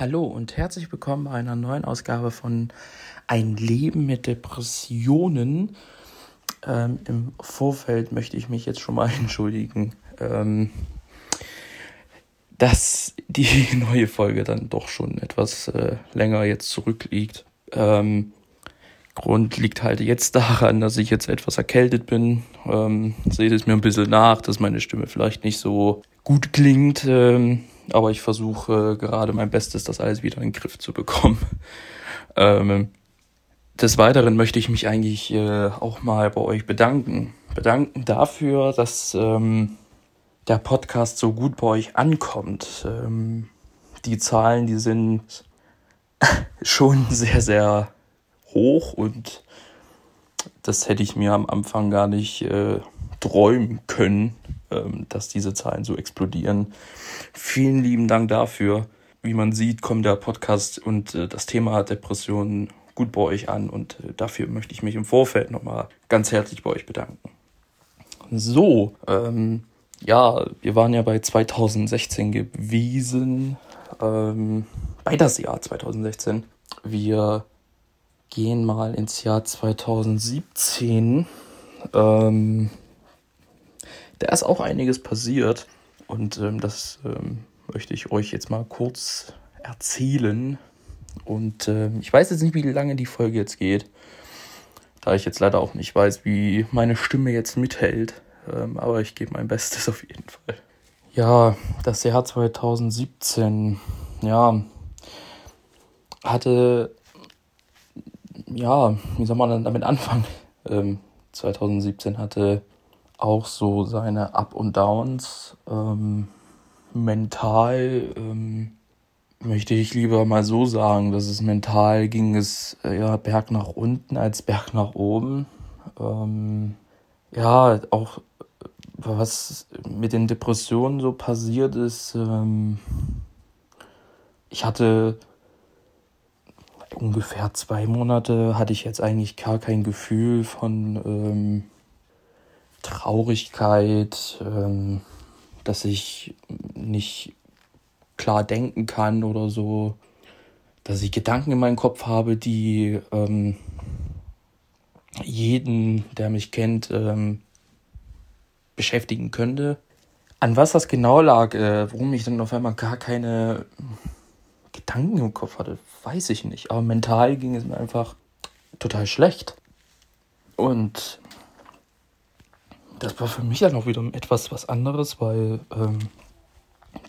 Hallo und herzlich willkommen bei einer neuen Ausgabe von Ein Leben mit Depressionen. Ähm, Im Vorfeld möchte ich mich jetzt schon mal entschuldigen, ähm, dass die neue Folge dann doch schon etwas äh, länger jetzt zurückliegt. Ähm, Grund liegt halt jetzt daran, dass ich jetzt etwas erkältet bin. Ähm, seht es mir ein bisschen nach, dass meine Stimme vielleicht nicht so gut klingt. Aber ich versuche gerade mein Bestes, das alles wieder in den Griff zu bekommen. Ähm, des Weiteren möchte ich mich eigentlich äh, auch mal bei euch bedanken. Bedanken dafür, dass ähm, der Podcast so gut bei euch ankommt. Ähm, die Zahlen, die sind schon sehr, sehr hoch und das hätte ich mir am Anfang gar nicht äh, träumen können, dass diese Zahlen so explodieren. Vielen lieben Dank dafür. Wie man sieht, kommt der Podcast und äh, das Thema Depressionen gut bei euch an und äh, dafür möchte ich mich im Vorfeld nochmal ganz herzlich bei euch bedanken. So, ähm, ja, wir waren ja bei 2016 gewesen, ähm, bei das Jahr 2016. Wir gehen mal ins Jahr 2017. Ähm, da ist auch einiges passiert und ähm, das ähm, möchte ich euch jetzt mal kurz erzählen. Und ähm, ich weiß jetzt nicht, wie lange die Folge jetzt geht, da ich jetzt leider auch nicht weiß, wie meine Stimme jetzt mithält. Ähm, aber ich gebe mein Bestes auf jeden Fall. Ja, das Jahr 2017, ja, hatte, ja, wie soll man damit anfangen? Ähm, 2017 hatte auch so seine Up und Downs. Ähm, mental ähm, möchte ich lieber mal so sagen, dass es mental ging es äh, ja Berg nach unten als Berg nach oben. Ähm, ja, auch was mit den Depressionen so passiert ist. Ähm, ich hatte ungefähr zwei Monate hatte ich jetzt eigentlich gar kein Gefühl von ähm, Traurigkeit, ähm, dass ich nicht klar denken kann oder so, dass ich Gedanken in meinem Kopf habe, die ähm, jeden, der mich kennt, ähm, beschäftigen könnte. An was das genau lag, äh, warum ich dann auf einmal gar keine Gedanken im Kopf hatte, weiß ich nicht. Aber mental ging es mir einfach total schlecht. Und das war für mich dann auch wieder etwas was anderes, weil ähm,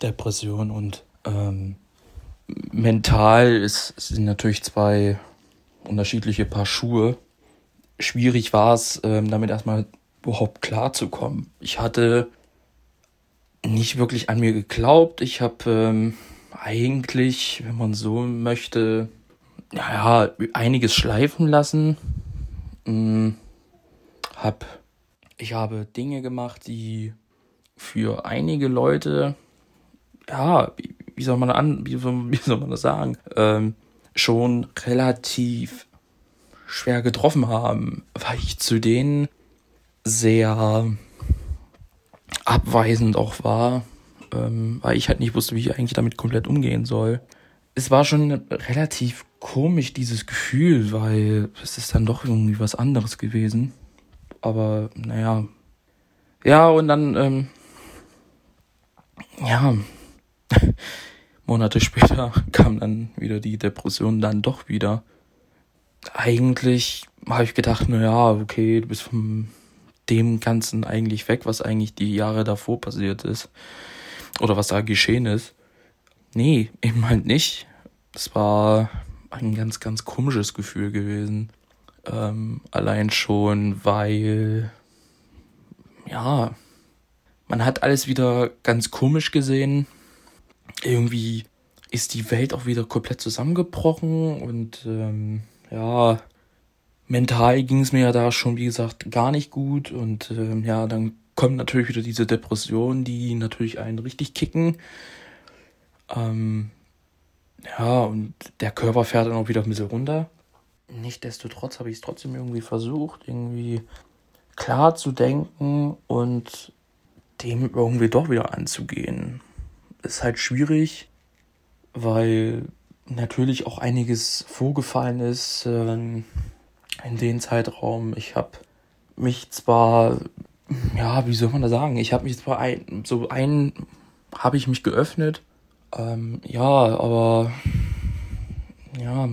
Depression und ähm, mental ist, sind natürlich zwei unterschiedliche Paar Schuhe. Schwierig war es, ähm, damit erstmal überhaupt klarzukommen. Ich hatte nicht wirklich an mir geglaubt. Ich habe ähm, eigentlich, wenn man so möchte, naja, einiges schleifen lassen. Hm, hab ich habe Dinge gemacht, die für einige Leute, ja, wie soll man an, wie, wie soll man das sagen, ähm, schon relativ schwer getroffen haben, weil ich zu denen sehr abweisend auch war, ähm, weil ich halt nicht wusste, wie ich eigentlich damit komplett umgehen soll. Es war schon relativ komisch, dieses Gefühl, weil es ist dann doch irgendwie was anderes gewesen aber naja. Ja, und dann, ähm, ja, Monate später kam dann wieder die Depression dann doch wieder. Eigentlich habe ich gedacht, na ja, okay, du bist von dem Ganzen eigentlich weg, was eigentlich die Jahre davor passiert ist. Oder was da geschehen ist. Nee, eben halt nicht. Es war ein ganz, ganz komisches Gefühl gewesen. Ähm, allein schon, weil, ja, man hat alles wieder ganz komisch gesehen. Irgendwie ist die Welt auch wieder komplett zusammengebrochen und ähm, ja, mental ging es mir ja da schon, wie gesagt, gar nicht gut und ähm, ja, dann kommt natürlich wieder diese Depression, die natürlich einen richtig kicken. Ähm, ja, und der Körper fährt dann auch wieder ein bisschen runter. Nichtsdestotrotz habe ich es trotzdem irgendwie versucht, irgendwie klar zu denken und dem irgendwie doch wieder anzugehen. Ist halt schwierig, weil natürlich auch einiges vorgefallen ist äh, in dem Zeitraum. Ich habe mich zwar, ja, wie soll man das sagen? Ich habe mich zwar ein, so ein, habe ich mich geöffnet. Ähm, ja, aber ja,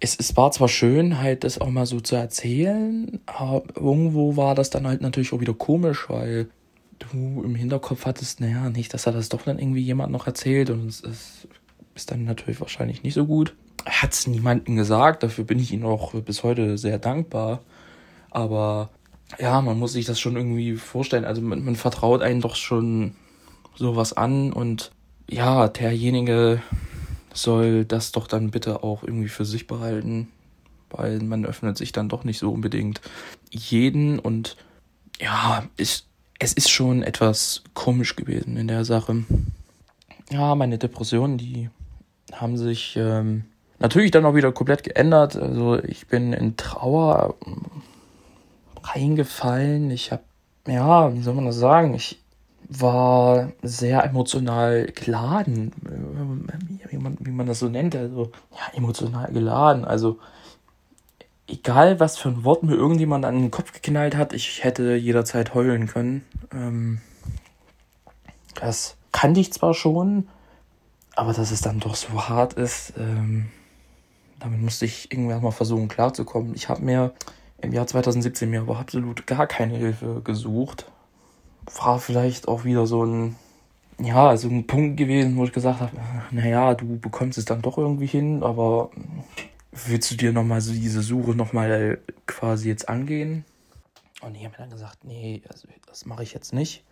es, es war zwar schön, halt das auch mal so zu erzählen, aber irgendwo war das dann halt natürlich auch wieder komisch, weil du im Hinterkopf hattest, naja, nicht, dass er das doch dann irgendwie jemand noch erzählt und es, es ist dann natürlich wahrscheinlich nicht so gut. Hat es niemandem gesagt, dafür bin ich ihm auch bis heute sehr dankbar. Aber ja, man muss sich das schon irgendwie vorstellen. Also man, man vertraut einen doch schon sowas an und ja, derjenige soll das doch dann bitte auch irgendwie für sich behalten, weil man öffnet sich dann doch nicht so unbedingt jeden und ja, ist, es ist schon etwas komisch gewesen in der Sache. Ja, meine Depressionen, die haben sich ähm, natürlich dann auch wieder komplett geändert. Also ich bin in Trauer reingefallen. Ich habe, ja, wie soll man das sagen? Ich war sehr emotional geladen, wie man, das so nennt. Also, ja, emotional geladen. Also, egal was für ein Wort mir irgendjemand an den Kopf geknallt hat, ich hätte jederzeit heulen können. Ähm, das kannte ich zwar schon, aber dass es dann doch so hart ist, ähm, damit musste ich irgendwann mal versuchen klarzukommen. Ich habe mir im Jahr 2017 mir aber absolut gar keine Hilfe gesucht. War vielleicht auch wieder so ein, ja, so ein Punkt gewesen, wo ich gesagt habe, naja, du bekommst es dann doch irgendwie hin, aber willst du dir nochmal so diese Suche nochmal quasi jetzt angehen? Und ich habe mir dann gesagt, nee, also das mache ich jetzt nicht.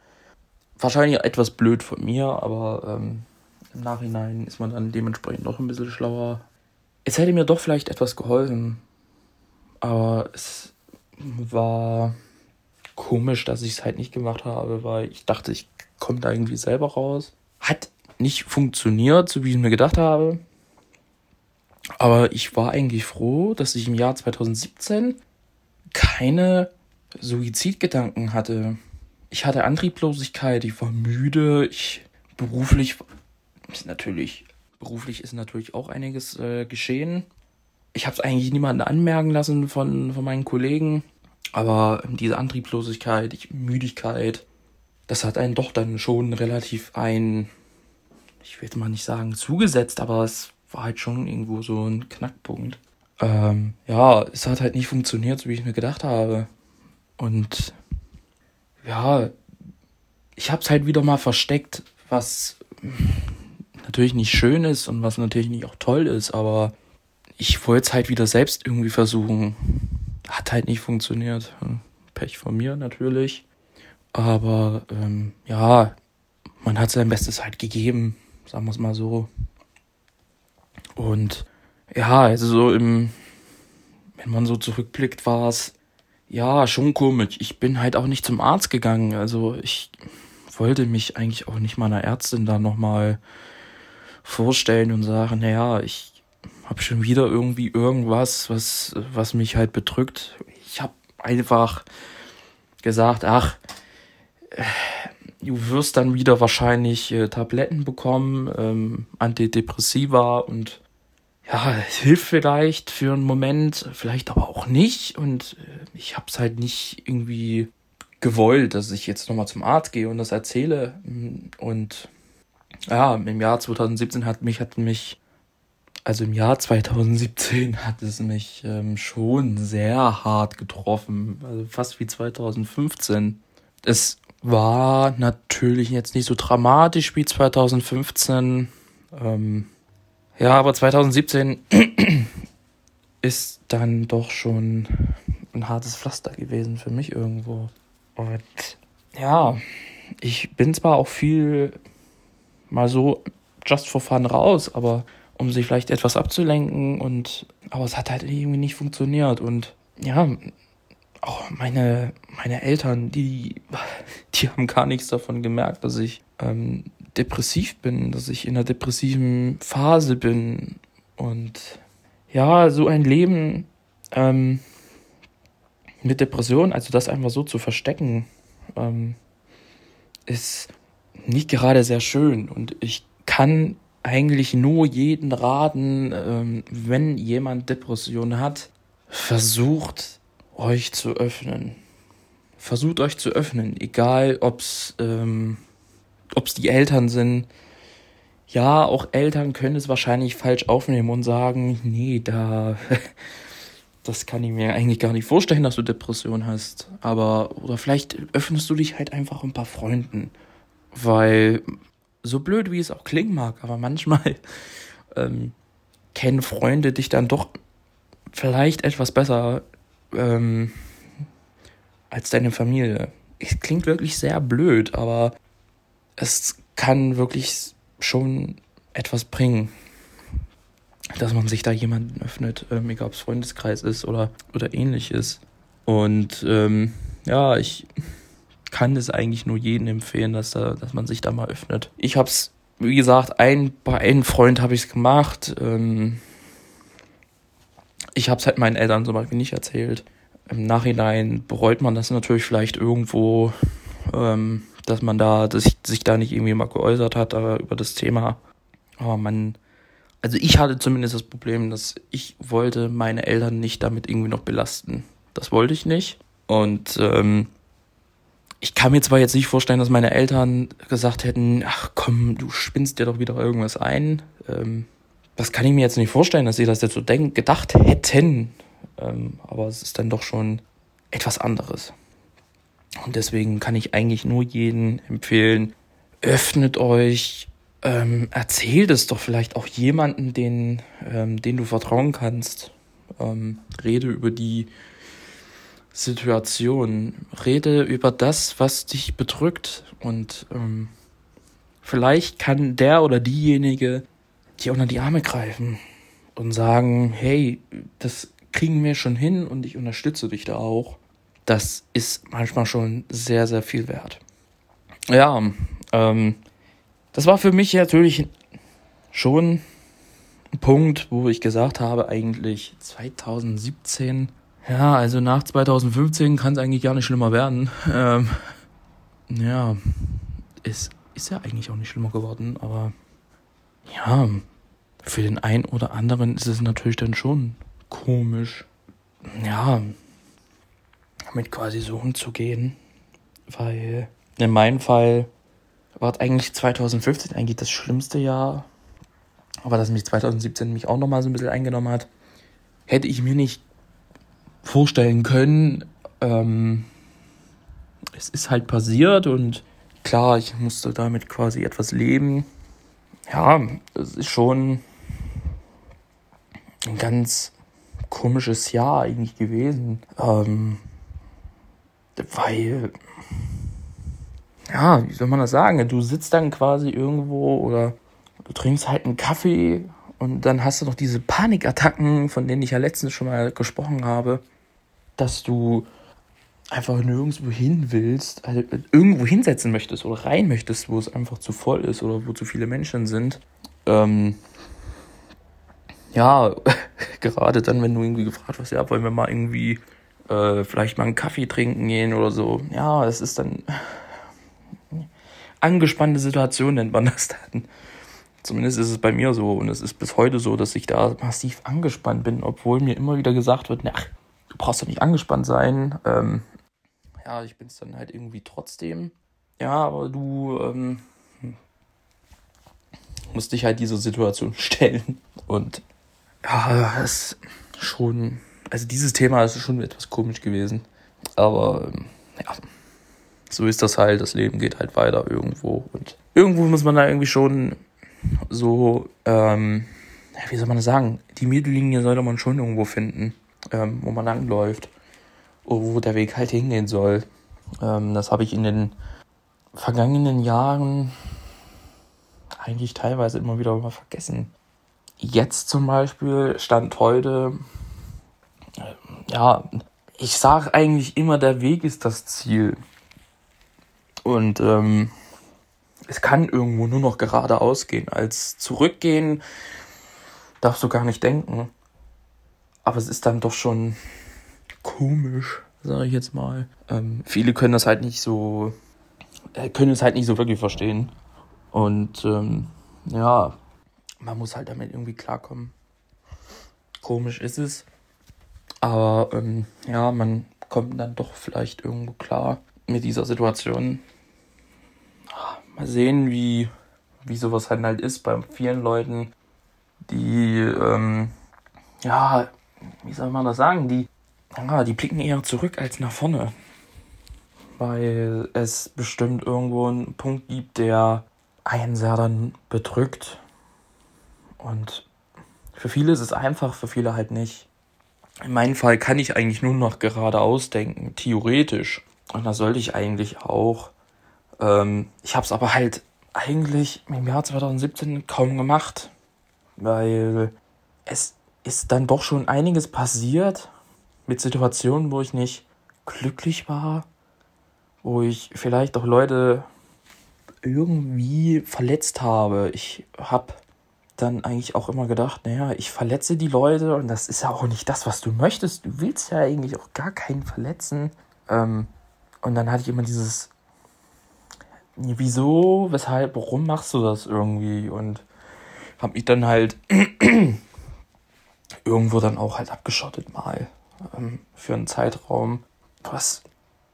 Wahrscheinlich etwas blöd von mir, aber ähm, im Nachhinein ist man dann dementsprechend noch ein bisschen schlauer. Es hätte mir doch vielleicht etwas geholfen, aber es war komisch, dass ich es halt nicht gemacht habe, weil ich dachte, ich komme da irgendwie selber raus. Hat nicht funktioniert, so wie ich mir gedacht habe. Aber ich war eigentlich froh, dass ich im Jahr 2017 keine Suizidgedanken hatte. Ich hatte Antrieblosigkeit, ich war müde, ich beruflich ist natürlich beruflich ist natürlich auch einiges äh, geschehen ich habe es eigentlich niemanden anmerken lassen von, von meinen Kollegen, aber diese Antriebslosigkeit, die Müdigkeit, das hat einen doch dann schon relativ ein, ich will jetzt mal nicht sagen zugesetzt, aber es war halt schon irgendwo so ein Knackpunkt. Ähm, ja, es hat halt nicht funktioniert, so wie ich mir gedacht habe. Und ja, ich habe es halt wieder mal versteckt, was natürlich nicht schön ist und was natürlich nicht auch toll ist, aber ich wollte es halt wieder selbst irgendwie versuchen. Hat halt nicht funktioniert. Pech von mir natürlich. Aber ähm, ja, man hat sein Bestes halt gegeben, sagen wir es mal so. Und ja, also so im, wenn man so zurückblickt, war es ja schon komisch. Ich bin halt auch nicht zum Arzt gegangen. Also ich wollte mich eigentlich auch nicht meiner Ärztin da nochmal vorstellen und sagen, naja, ich habe schon wieder irgendwie irgendwas, was, was mich halt bedrückt. Ich habe einfach gesagt, ach, du wirst dann wieder wahrscheinlich äh, Tabletten bekommen, ähm, Antidepressiva und ja, es hilft vielleicht für einen Moment, vielleicht aber auch nicht. Und äh, ich habe es halt nicht irgendwie gewollt, dass ich jetzt nochmal zum Arzt gehe und das erzähle. Und ja, im Jahr 2017 hat mich, hat mich also im Jahr 2017 hat es mich ähm, schon sehr hart getroffen, also fast wie 2015. Es war natürlich jetzt nicht so dramatisch wie 2015. Ähm, ja, aber 2017 ist dann doch schon ein hartes Pflaster gewesen für mich irgendwo. Und ja, ich bin zwar auch viel mal so just for fun raus, aber um sich vielleicht etwas abzulenken und aber es hat halt irgendwie nicht funktioniert und ja, auch meine, meine Eltern, die, die haben gar nichts davon gemerkt, dass ich ähm, depressiv bin, dass ich in einer depressiven Phase bin. Und ja, so ein Leben ähm, mit Depression, also das einfach so zu verstecken, ähm, ist nicht gerade sehr schön. Und ich kann eigentlich nur jeden raten, ähm, wenn jemand Depression hat, versucht euch zu öffnen. Versucht euch zu öffnen, egal ob's ähm, ob's die Eltern sind. Ja, auch Eltern können es wahrscheinlich falsch aufnehmen und sagen, nee, da das kann ich mir eigentlich gar nicht vorstellen, dass du Depression hast. Aber, oder vielleicht öffnest du dich halt einfach ein paar Freunden. Weil, so blöd wie es auch klingen mag, aber manchmal ähm, kennen Freunde dich dann doch vielleicht etwas besser ähm, als deine Familie. Es klingt wirklich sehr blöd, aber es kann wirklich schon etwas bringen dass man sich da jemanden öffnet, ähm, egal ob es Freundeskreis ist oder, oder ähnliches. Und ähm, ja, ich kann es eigentlich nur jedem empfehlen, dass, da, dass man sich da mal öffnet. Ich habe es, wie gesagt, ein, bei einem Freund habe ich es gemacht. Ähm, ich habe es halt meinen Eltern zum Beispiel nicht erzählt. Im Nachhinein bereut man das natürlich vielleicht irgendwo, ähm, dass man da, dass ich, sich da nicht irgendwie mal geäußert hat äh, über das Thema. Aber man also ich hatte zumindest das Problem, dass ich wollte meine Eltern nicht damit irgendwie noch belasten. Das wollte ich nicht. Und ähm, ich kann mir zwar jetzt nicht vorstellen, dass meine Eltern gesagt hätten, ach komm, du spinnst dir doch wieder irgendwas ein. Ähm, das kann ich mir jetzt nicht vorstellen, dass sie das jetzt so denk gedacht hätten. Ähm, aber es ist dann doch schon etwas anderes. Und deswegen kann ich eigentlich nur jeden empfehlen, öffnet euch, ähm, erzähl das doch vielleicht auch jemanden, den, ähm, den du vertrauen kannst. Ähm, rede über die Situation. Rede über das, was dich bedrückt. Und ähm, vielleicht kann der oder diejenige dir unter die Arme greifen und sagen, hey, das kriegen wir schon hin und ich unterstütze dich da auch. Das ist manchmal schon sehr, sehr viel wert. Ja, ähm, das war für mich natürlich schon ein Punkt, wo ich gesagt habe, eigentlich 2017, ja, also nach 2015 kann es eigentlich gar nicht schlimmer werden. Ähm, ja, es ist ja eigentlich auch nicht schlimmer geworden, aber ja, für den einen oder anderen ist es natürlich dann schon komisch, ja, damit quasi so umzugehen, weil in meinem Fall war eigentlich 2015 eigentlich das schlimmste Jahr, aber dass mich 2017 mich auch nochmal so ein bisschen eingenommen hat, hätte ich mir nicht vorstellen können. Ähm, es ist halt passiert und klar, ich musste damit quasi etwas leben. Ja, es ist schon ganz komisches Jahr eigentlich gewesen. Ähm, weil ja, wie soll man das sagen? Du sitzt dann quasi irgendwo oder du trinkst halt einen Kaffee und dann hast du noch diese Panikattacken, von denen ich ja letztens schon mal gesprochen habe, dass du einfach nirgendwo hin willst, also irgendwo hinsetzen möchtest oder rein möchtest, wo es einfach zu voll ist oder wo zu viele Menschen sind. Ähm, ja, gerade dann, wenn du irgendwie gefragt wirst, ja, wollen wir mal irgendwie äh, vielleicht mal einen Kaffee trinken gehen oder so. Ja, es ist dann angespannte Situation nennt man das dann. Zumindest ist es bei mir so und es ist bis heute so, dass ich da massiv angespannt bin, obwohl mir immer wieder gesagt wird, ach, du brauchst doch nicht angespannt sein. Ähm, ja, ich bin es dann halt irgendwie trotzdem. Ja, aber du ähm, musst dich halt dieser Situation stellen und ja, es ist schon, also dieses Thema ist schon etwas komisch gewesen, aber ja so ist das halt, das Leben geht halt weiter irgendwo. Und irgendwo muss man da irgendwie schon so, ähm, wie soll man das sagen, die Mittellinie sollte man schon irgendwo finden, ähm, wo man langläuft, wo der Weg halt hingehen soll. Ähm, das habe ich in den vergangenen Jahren eigentlich teilweise immer wieder mal vergessen. Jetzt zum Beispiel stand heute, ja, ich sage eigentlich immer, der Weg ist das Ziel. Und ähm, es kann irgendwo nur noch geradeaus gehen. Als zurückgehen darfst du gar nicht denken. Aber es ist dann doch schon komisch, sage ich jetzt mal. Ähm, viele können das halt nicht so, äh, können es halt nicht so wirklich verstehen. Und ähm, ja, man muss halt damit irgendwie klarkommen. Komisch ist es. Aber ähm, ja, man kommt dann doch vielleicht irgendwo klar mit dieser Situation. Mal sehen, wie, wie sowas halt, halt ist bei vielen Leuten, die, ähm, ja, wie soll man das sagen, die, ja, die blicken eher zurück als nach vorne. Weil es bestimmt irgendwo einen Punkt gibt, der einen sehr dann bedrückt. Und für viele ist es einfach, für viele halt nicht. In meinem Fall kann ich eigentlich nur noch geradeaus denken, theoretisch. Und da sollte ich eigentlich auch. Ähm, ich habe es aber halt eigentlich im Jahr 2017 kaum gemacht, weil es ist dann doch schon einiges passiert mit Situationen, wo ich nicht glücklich war, wo ich vielleicht auch Leute irgendwie verletzt habe. Ich habe dann eigentlich auch immer gedacht, naja, ich verletze die Leute und das ist ja auch nicht das, was du möchtest. Du willst ja eigentlich auch gar keinen verletzen. Ähm, und dann hatte ich immer dieses, wieso, weshalb, warum machst du das irgendwie? Und habe mich dann halt irgendwo dann auch halt abgeschottet mal ähm, für einen Zeitraum, was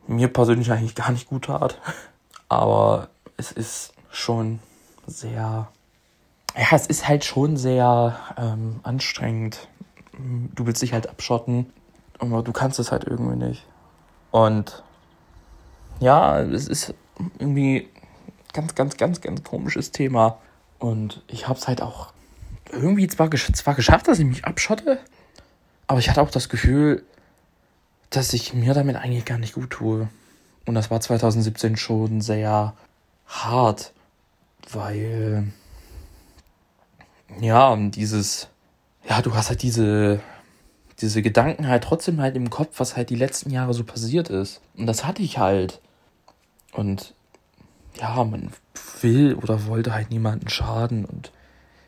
mir persönlich eigentlich gar nicht gut tat. Aber es ist schon sehr ja, es ist halt schon sehr ähm, anstrengend. Du willst dich halt abschotten, aber du kannst es halt irgendwie nicht. Und ja, es ist irgendwie ganz, ganz, ganz, ganz komisches Thema. Und ich habe es halt auch irgendwie zwar, gesch zwar geschafft, dass ich mich abschotte, aber ich hatte auch das Gefühl, dass ich mir damit eigentlich gar nicht gut tue. Und das war 2017 schon sehr hart, weil ja, dieses, ja, du hast halt diese, diese Gedanken halt trotzdem halt im Kopf, was halt die letzten Jahre so passiert ist. Und das hatte ich halt. Und ja, man will oder wollte halt niemanden schaden. Und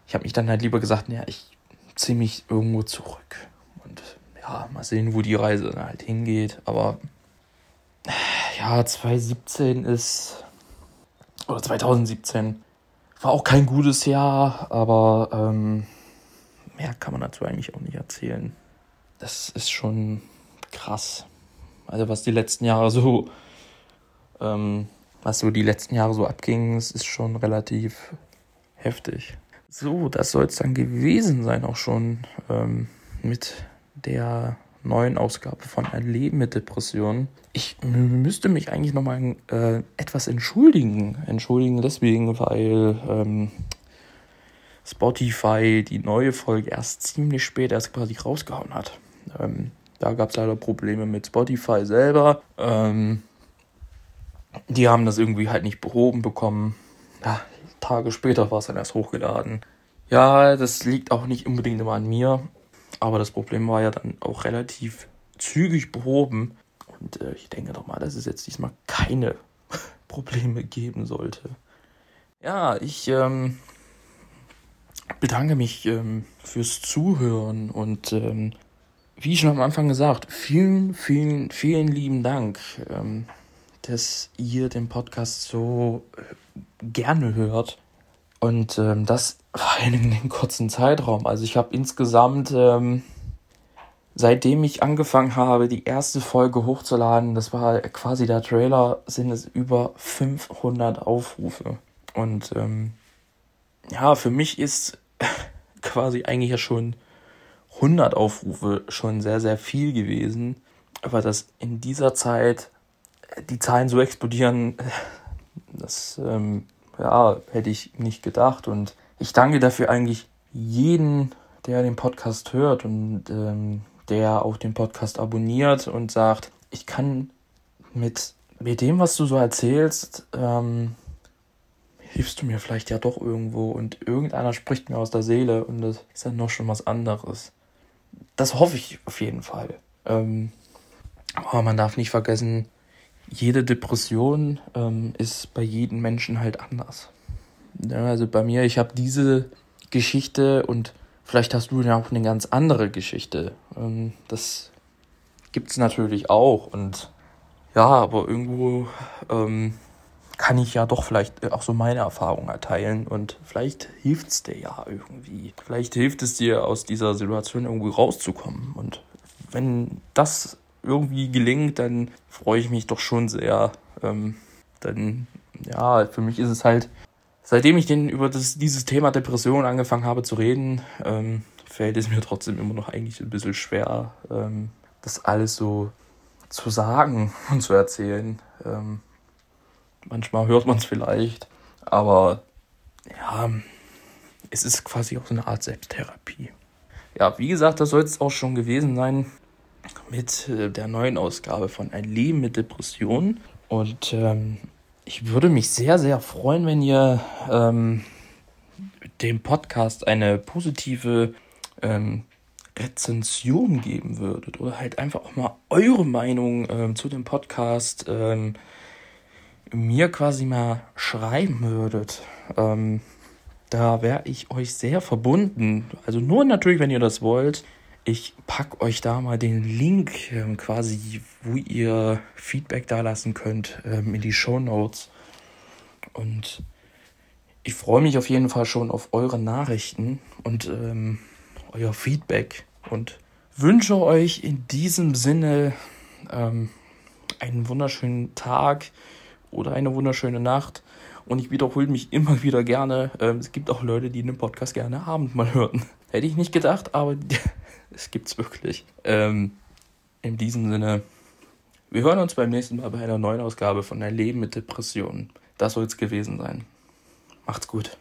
ich habe mich dann halt lieber gesagt, naja, ich ziehe mich irgendwo zurück. Und ja, mal sehen, wo die Reise dann halt hingeht. Aber ja, 2017 ist, oder 2017 war auch kein gutes Jahr, aber ähm, mehr kann man dazu eigentlich auch nicht erzählen. Das ist schon krass. Also was die letzten Jahre so, ähm, was so die letzten Jahre so abging, ist schon relativ heftig. So, das soll es dann gewesen sein auch schon ähm, mit der neuen Ausgabe von Ein Leben mit Depressionen. Ich müsste mich eigentlich nochmal äh, etwas entschuldigen. Entschuldigen deswegen, weil ähm, Spotify die neue Folge erst ziemlich spät erst quasi rausgehauen hat. Ähm, da gab es leider Probleme mit Spotify selber. Ähm, die haben das irgendwie halt nicht behoben bekommen. Ja, Tage später war es dann erst hochgeladen. Ja, das liegt auch nicht unbedingt immer an mir. Aber das Problem war ja dann auch relativ zügig behoben. Und äh, ich denke doch mal, dass es jetzt diesmal keine Probleme geben sollte. Ja, ich ähm, bedanke mich ähm, fürs Zuhören und ähm, wie schon am Anfang gesagt, vielen, vielen, vielen lieben Dank, ähm, dass ihr den Podcast so äh, gerne hört. Und ähm, das war in einem kurzen Zeitraum. Also ich habe insgesamt, ähm, seitdem ich angefangen habe, die erste Folge hochzuladen, das war quasi der Trailer, sind es über 500 Aufrufe. Und ähm, ja, für mich ist quasi eigentlich ja schon 100 Aufrufe schon sehr, sehr viel gewesen. Aber dass in dieser Zeit die Zahlen so explodieren, das ähm, ja, hätte ich nicht gedacht. Und ich danke dafür eigentlich jeden, der den Podcast hört und ähm, der auch den Podcast abonniert und sagt, ich kann mit, mit dem, was du so erzählst, ähm, hilfst du mir vielleicht ja doch irgendwo und irgendeiner spricht mir aus der Seele und das ist dann noch schon was anderes. Das hoffe ich auf jeden Fall. Ähm, aber man darf nicht vergessen, jede Depression ähm, ist bei jedem Menschen halt anders. Ja, also bei mir, ich habe diese Geschichte und vielleicht hast du ja auch eine ganz andere Geschichte. Ähm, das es natürlich auch und ja, aber irgendwo ähm, kann ich ja doch vielleicht äh, auch so meine Erfahrungen erteilen und vielleicht hilft es dir ja irgendwie. Vielleicht hilft es dir, aus dieser Situation irgendwie rauszukommen. Und wenn das irgendwie gelingt, dann freue ich mich doch schon sehr. Ähm, dann, ja, für mich ist es halt, seitdem ich den über das, dieses Thema Depression angefangen habe zu reden, ähm, fällt es mir trotzdem immer noch eigentlich ein bisschen schwer, ähm, das alles so zu sagen und zu erzählen. Ähm, manchmal hört man es vielleicht, aber ja, es ist quasi auch so eine Art Selbsttherapie. Ja, wie gesagt, das soll es auch schon gewesen sein mit äh, der neuen Ausgabe von Ein Leben mit Depressionen. Und ähm, ich würde mich sehr, sehr freuen, wenn ihr ähm, dem Podcast eine positive ähm, Rezension geben würdet oder halt einfach auch mal eure Meinung ähm, zu dem Podcast ähm, mir quasi mal schreiben würdet. Ähm, da wäre ich euch sehr verbunden. Also nur natürlich, wenn ihr das wollt. Ich packe euch da mal den Link ähm, quasi, wo ihr Feedback da lassen könnt, ähm, in die Show Notes. Und ich freue mich auf jeden Fall schon auf eure Nachrichten und ähm, euer Feedback und wünsche euch in diesem Sinne ähm, einen wunderschönen Tag oder eine wunderschöne Nacht. Und ich wiederhole mich immer wieder gerne. Ähm, es gibt auch Leute, die den Podcast gerne Abend mal hören. Hätte ich nicht gedacht, aber es gibt's wirklich. Ähm, in diesem Sinne, wir hören uns beim nächsten Mal bei einer neuen Ausgabe von Ein Leben mit Depressionen. Das soll es gewesen sein. Macht's gut.